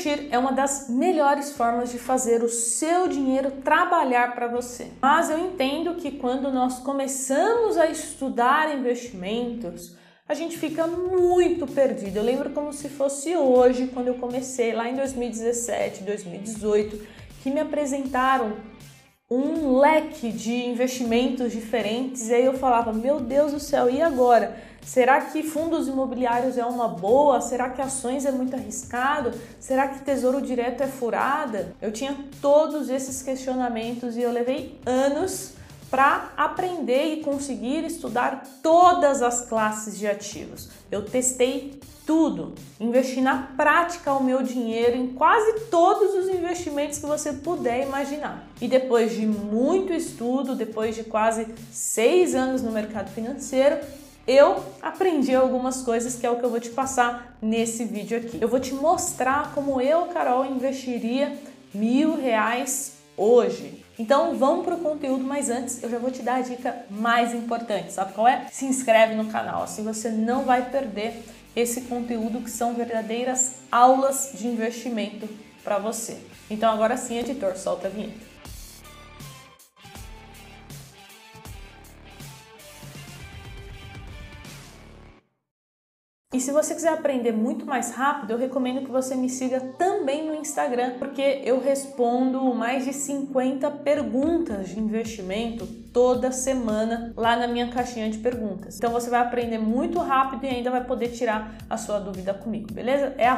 Investir é uma das melhores formas de fazer o seu dinheiro trabalhar para você. Mas eu entendo que quando nós começamos a estudar investimentos, a gente fica muito perdido. Eu lembro como se fosse hoje, quando eu comecei lá em 2017, 2018, que me apresentaram um leque de investimentos diferentes e aí eu falava: "Meu Deus do céu, e agora? Será que fundos imobiliários é uma boa? Será que ações é muito arriscado? Será que tesouro direto é furada?" Eu tinha todos esses questionamentos e eu levei anos para aprender e conseguir estudar todas as classes de ativos. Eu testei tudo, investi na prática o meu dinheiro em quase todos os investimentos que você puder imaginar. E depois de muito estudo, depois de quase seis anos no mercado financeiro, eu aprendi algumas coisas que é o que eu vou te passar nesse vídeo aqui. Eu vou te mostrar como eu, Carol, investiria mil reais hoje. Então vamos para o conteúdo, mas antes eu já vou te dar a dica mais importante, sabe qual é? Se inscreve no canal, assim você não vai perder esse conteúdo que são verdadeiras aulas de investimento para você. Então agora sim, editor, solta a vinheta. E se você quiser aprender muito mais rápido, eu recomendo que você me siga também no Instagram, porque eu respondo mais de 50 perguntas de investimento toda semana lá na minha caixinha de perguntas. Então você vai aprender muito rápido e ainda vai poder tirar a sua dúvida comigo, beleza? É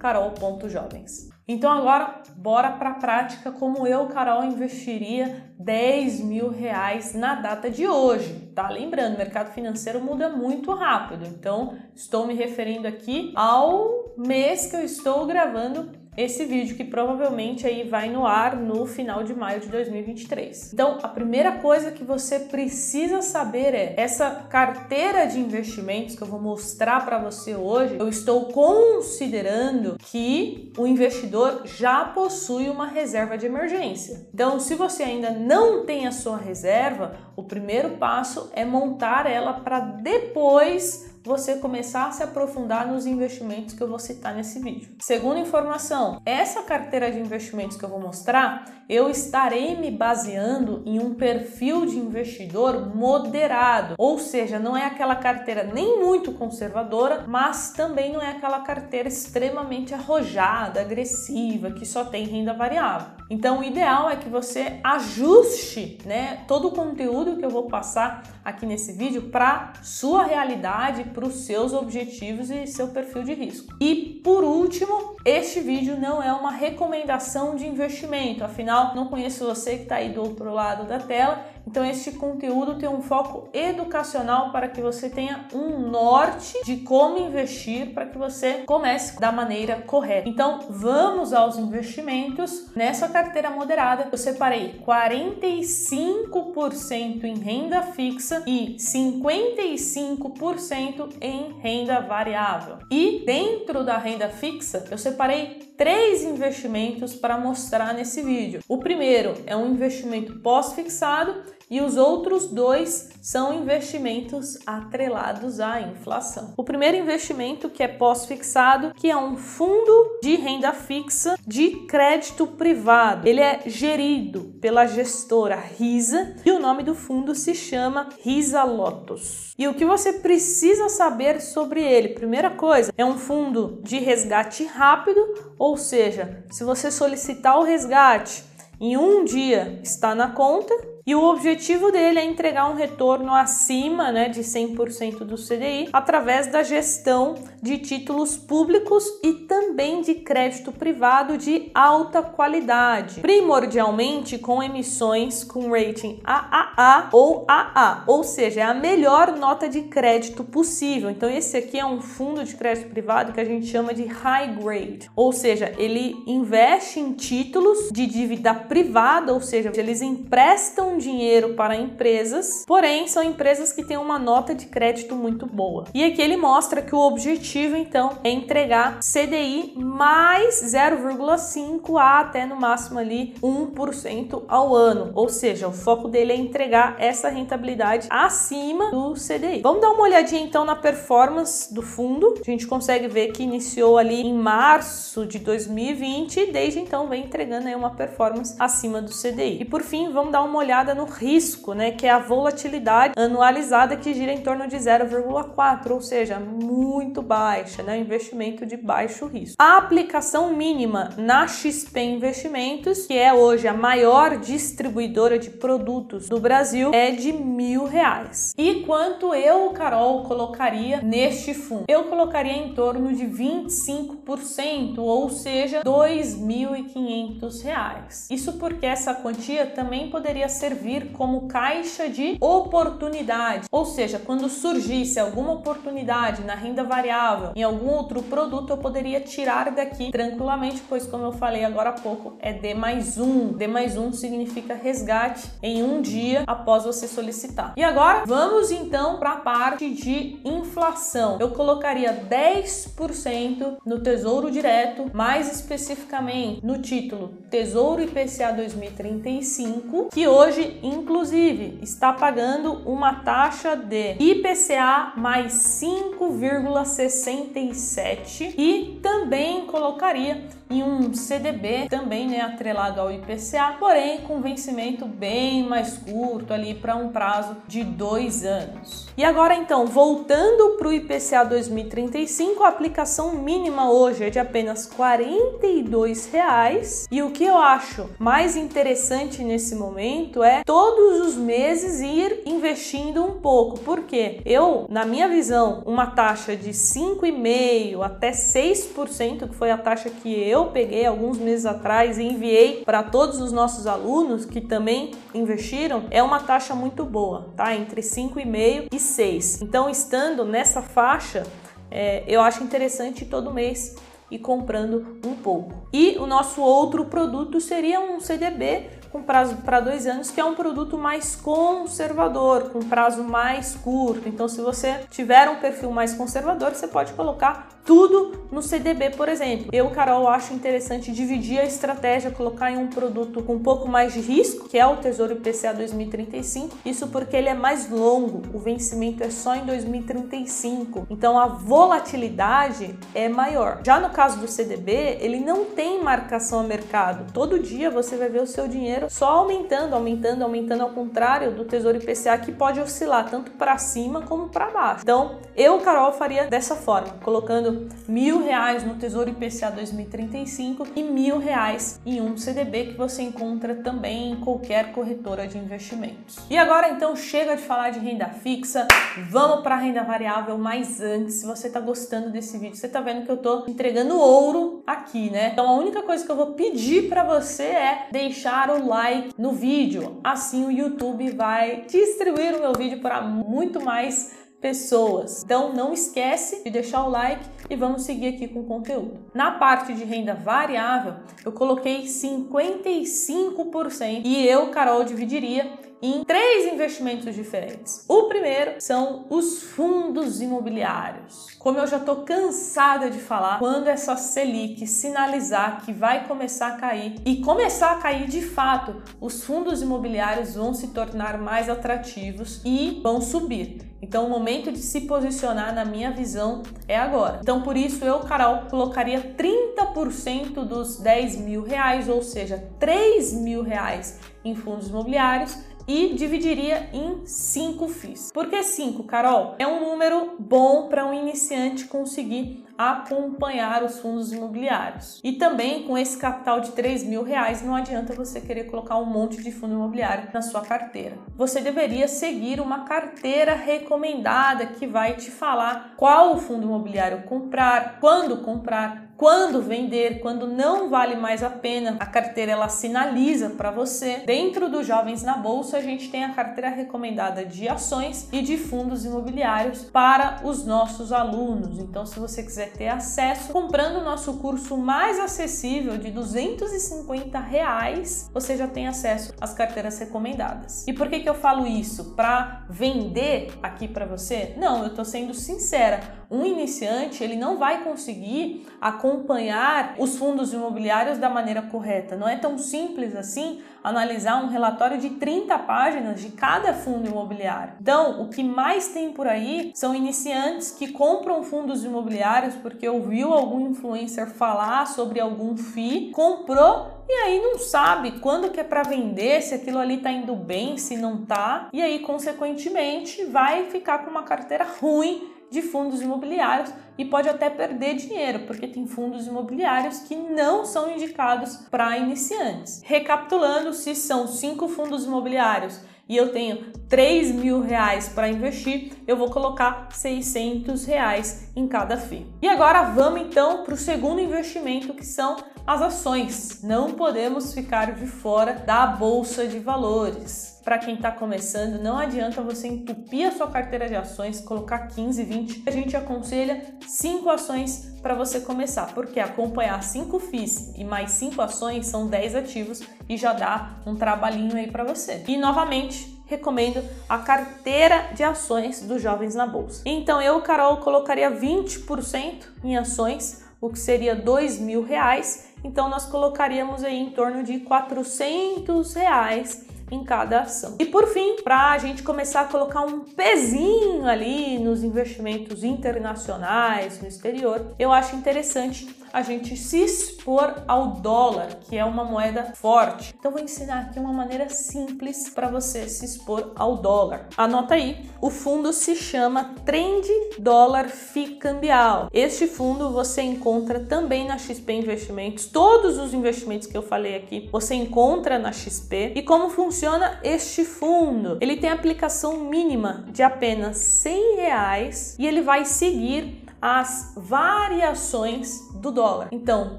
carol.jovens. Então agora bora para a prática como eu, Carol, investiria 10 mil reais na data de hoje, tá? Lembrando, o mercado financeiro muda muito rápido, então estou me referindo aqui ao mês que eu estou gravando esse vídeo que provavelmente aí vai no ar no final de maio de 2023. Então, a primeira coisa que você precisa saber é essa carteira de investimentos que eu vou mostrar para você hoje. Eu estou considerando que o investidor já possui uma reserva de emergência. Então, se você ainda não tem a sua reserva, o primeiro passo é montar ela para depois você começar a se aprofundar nos investimentos que eu vou citar nesse vídeo. Segunda informação, essa carteira de investimentos que eu vou mostrar, eu estarei me baseando em um perfil de investidor moderado, ou seja, não é aquela carteira nem muito conservadora, mas também não é aquela carteira extremamente arrojada, agressiva, que só tem renda variável. Então, o ideal é que você ajuste, né, todo o conteúdo que eu vou passar aqui nesse vídeo para sua realidade, para os seus objetivos e seu perfil de risco. E por último, este vídeo não é uma recomendação de investimento, afinal, não conheço você que está aí do outro lado da tela então, este conteúdo tem um foco educacional para que você tenha um norte de como investir para que você comece da maneira correta. Então, vamos aos investimentos. Nessa carteira moderada, eu separei 45% em renda fixa e 55% em renda variável. E dentro da renda fixa, eu separei três investimentos para mostrar nesse vídeo. O primeiro é um investimento pós-fixado e os outros dois são investimentos atrelados à inflação. O primeiro investimento que é pós-fixado, que é um fundo de renda fixa de crédito privado. Ele é gerido pela gestora Risa e o nome do fundo se chama Risa Lotus. E o que você precisa saber sobre ele? Primeira coisa, é um fundo de resgate rápido, ou seja, se você solicitar o resgate em um dia está na conta e o objetivo dele é entregar um retorno acima né, de 100% do CDI através da gestão de títulos públicos e também de crédito privado de alta qualidade, primordialmente com emissões com rating AAA ou AA, ou seja, é a melhor nota de crédito possível. Então, esse aqui é um fundo de crédito privado que a gente chama de high grade, ou seja, ele investe em títulos de dívida privada, ou seja, eles emprestam emprestam dinheiro para empresas, porém são empresas que têm uma nota de crédito muito boa. E aqui ele mostra que o objetivo então é entregar CDI mais 0,5 a até no máximo ali 1% ao ano. Ou seja, o foco dele é entregar essa rentabilidade acima do CDI. Vamos dar uma olhadinha então na performance do fundo. A gente consegue ver que iniciou ali em março de 2020 e desde então vem entregando aí uma performance acima do CDI. E por fim, vamos dar uma olhada no risco, né, que é a volatilidade anualizada que gira em torno de 0,4, ou seja, muito baixa, né, investimento de baixo risco. A aplicação mínima na XP Investimentos, que é hoje a maior distribuidora de produtos do Brasil, é de mil reais. E quanto eu, Carol, colocaria neste fundo? Eu colocaria em torno de 25%, ou seja, R$ 2.500. Isso porque essa quantia também poderia servir como caixa de oportunidade, ou seja, quando surgisse alguma oportunidade na renda variável, em algum outro produto, eu poderia tirar daqui tranquilamente, pois como eu falei agora há pouco, é D mais um. D mais um significa resgate em um dia após você solicitar. E agora, vamos então para a parte de inflação. Eu colocaria 10% no Tesouro Direto, mais especificamente no título Tesouro IPCA 2035, que hoje, inclusive, está pagando uma taxa de IPCA mais 5,67 e também colocaria em um CDB também né, atrelado ao IPCA, porém com vencimento bem mais curto ali para um prazo de dois anos. E agora então, voltando para o IPCA 2035, a aplicação mínima hoje é de apenas 42 reais. E o que eu acho mais interessante nesse momento é todos os meses ir investindo um pouco, porque eu, na minha visão, uma taxa de 5,5 até 6%, que foi a taxa que eu peguei alguns meses atrás e enviei para todos os nossos alunos que também investiram, é uma taxa muito boa, tá? Entre 5,5 e 6. Então, estando nessa faixa, é, eu acho interessante todo mês ir comprando um pouco. E o nosso outro produto seria um CDB com prazo para dois anos, que é um produto mais conservador, com prazo mais curto. Então, se você tiver um perfil mais conservador, você pode colocar tudo no CDB, por exemplo. Eu, Carol, acho interessante dividir a estratégia, colocar em um produto com um pouco mais de risco, que é o Tesouro IPCA 2035. Isso porque ele é mais longo, o vencimento é só em 2035. Então, a volatilidade é maior. Já no caso do CDB, ele não tem marcação a mercado. Todo dia você vai ver o seu dinheiro só aumentando, aumentando, aumentando, ao contrário do Tesouro IPCA que pode oscilar tanto para cima como para baixo. Então, eu, Carol, faria dessa forma, colocando mil reais no Tesouro IPCA 2035 e mil reais em um CDB que você encontra também em qualquer corretora de investimentos. E agora, então, chega de falar de renda fixa, vamos para a renda variável, mas antes, se você está gostando desse vídeo, você está vendo que eu estou entregando ouro aqui, né? Então, a única coisa que eu vou pedir para você é deixar o like no vídeo. Assim o YouTube vai distribuir o meu vídeo para muito mais pessoas. Então não esquece de deixar o like e vamos seguir aqui com o conteúdo. Na parte de renda variável, eu coloquei 55% e eu, Carol, dividiria em três investimentos diferentes. O primeiro são os fundos imobiliários. Como eu já estou cansada de falar, quando essa Selic sinalizar que vai começar a cair e começar a cair de fato, os fundos imobiliários vão se tornar mais atrativos e vão subir. Então, o momento de se posicionar, na minha visão, é agora. Então, por isso, eu, Carol, colocaria 30% dos 10 mil reais, ou seja, 3 mil reais em fundos imobiliários e dividiria em 5 FIIs. Por que 5, Carol? É um número bom para um iniciante conseguir acompanhar os fundos imobiliários. E também com esse capital de 3 mil reais, não adianta você querer colocar um monte de fundo imobiliário na sua carteira. Você deveria seguir uma carteira recomendada que vai te falar qual fundo imobiliário comprar, quando comprar, quando vender, quando não vale mais a pena. A carteira ela sinaliza para você. Dentro dos Jovens na Bolsa, a gente tem a carteira recomendada de ações e de fundos imobiliários para os nossos alunos. Então, se você quiser ter acesso, comprando o nosso curso mais acessível de 250 reais, você já tem acesso às carteiras recomendadas. E por que, que eu falo isso? Para vender aqui para você? Não, eu estou sendo sincera. Um iniciante ele não vai conseguir acompanhar os fundos imobiliários da maneira correta. Não é tão simples assim analisar um relatório de 30 páginas de cada fundo imobiliário. Então, o que mais tem por aí são iniciantes que compram fundos imobiliários porque ouviu algum influencer falar sobre algum FII, comprou e aí não sabe quando que é para vender, se aquilo ali tá indo bem, se não tá, e aí consequentemente vai ficar com uma carteira ruim de fundos imobiliários e pode até perder dinheiro, porque tem fundos imobiliários que não são indicados para iniciantes. Recapitulando, se são cinco fundos imobiliários e eu tenho 3 mil reais para investir, eu vou colocar 600 reais em cada FII. E agora vamos então para o segundo investimento que são as ações. Não podemos ficar de fora da bolsa de valores para quem está começando, não adianta você entupir a sua carteira de ações, colocar 15, 20. A gente aconselha 5 ações para você começar, porque acompanhar 5 FIIs e mais 5 ações são 10 ativos e já dá um trabalhinho aí para você. E novamente, recomendo a carteira de ações dos jovens na bolsa. Então eu, Carol, colocaria 20% em ações, o que seria dois mil reais. Então nós colocaríamos aí em torno de 400 reais em cada ação. E por fim, para a gente começar a colocar um pezinho ali nos investimentos internacionais, no exterior, eu acho interessante a gente se expor ao dólar, que é uma moeda forte. Então vou ensinar aqui uma maneira simples para você se expor ao dólar. Anota aí, o fundo se chama Trend Dólar FI Cambial. Este fundo você encontra também na XP Investimentos. Todos os investimentos que eu falei aqui você encontra na XP. E como funciona este fundo? Ele tem aplicação mínima de apenas 100 reais e ele vai seguir as variações do dólar. Então,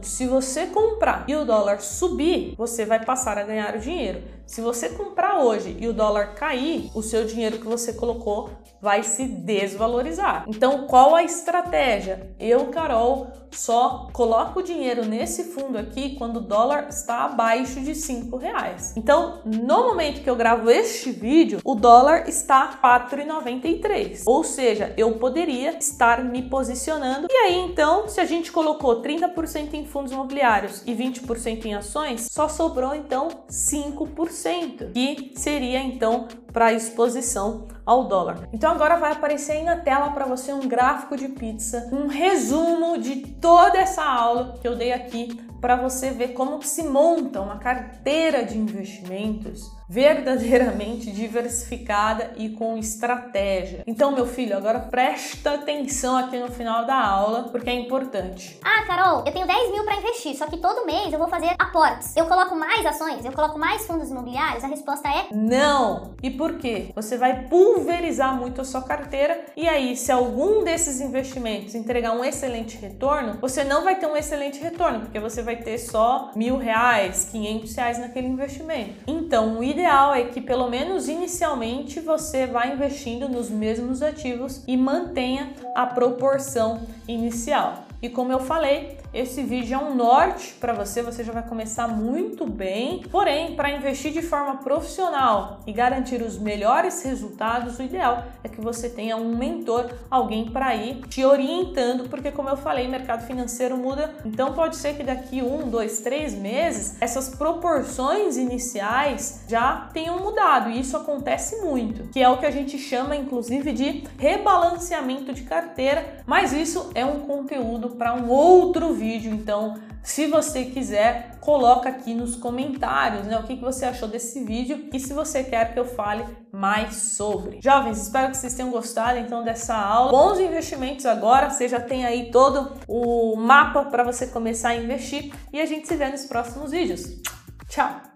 se você comprar e o dólar subir, você vai passar a ganhar o dinheiro. Se você comprar hoje e o dólar cair, o seu dinheiro que você colocou vai se desvalorizar. Então, qual a estratégia? Eu, Carol, só coloco o dinheiro nesse fundo aqui quando o dólar está abaixo de 5 reais. Então, no momento que eu gravo este vídeo, o dólar está 4,93. Ou seja, eu poderia estar me posicionando. E aí, então, se a gente colocou 30% em fundos imobiliários e 20% em ações, só sobrou então 5% que seria então para exposição ao dólar. Então agora vai aparecer aí na tela para você um gráfico de pizza, um resumo de toda essa aula que eu dei aqui para você ver como se monta uma carteira de investimentos verdadeiramente diversificada e com estratégia. Então, meu filho, agora presta atenção aqui no final da aula, porque é importante. Ah, Carol, eu tenho 10 mil para investir, só que todo mês eu vou fazer aportes. Eu coloco mais ações? Eu coloco mais fundos imobiliários? A resposta é não. E por quê? Você vai pulverizar muito a sua carteira e aí, se algum desses investimentos entregar um excelente retorno, você não vai ter um excelente retorno, porque você vai ter só mil reais, quinhentos reais naquele investimento. Então, o ideal é que pelo menos inicialmente você vá investindo nos mesmos ativos e mantenha a proporção inicial. E como eu falei, esse vídeo é um norte para você, você já vai começar muito bem. Porém, para investir de forma profissional e garantir os melhores resultados, o ideal é que você tenha um mentor, alguém para ir te orientando, porque como eu falei, mercado financeiro muda. Então pode ser que daqui um, dois, três meses essas proporções iniciais já tenham mudado. E isso acontece muito, que é o que a gente chama, inclusive, de rebalanceamento de carteira. Mas isso é um conteúdo para um outro vídeo vídeo, então se você quiser, coloca aqui nos comentários, né, o que, que você achou desse vídeo e se você quer que eu fale mais sobre. Jovens, espero que vocês tenham gostado então dessa aula. Bons investimentos agora, você já tem aí todo o mapa para você começar a investir e a gente se vê nos próximos vídeos. Tchau!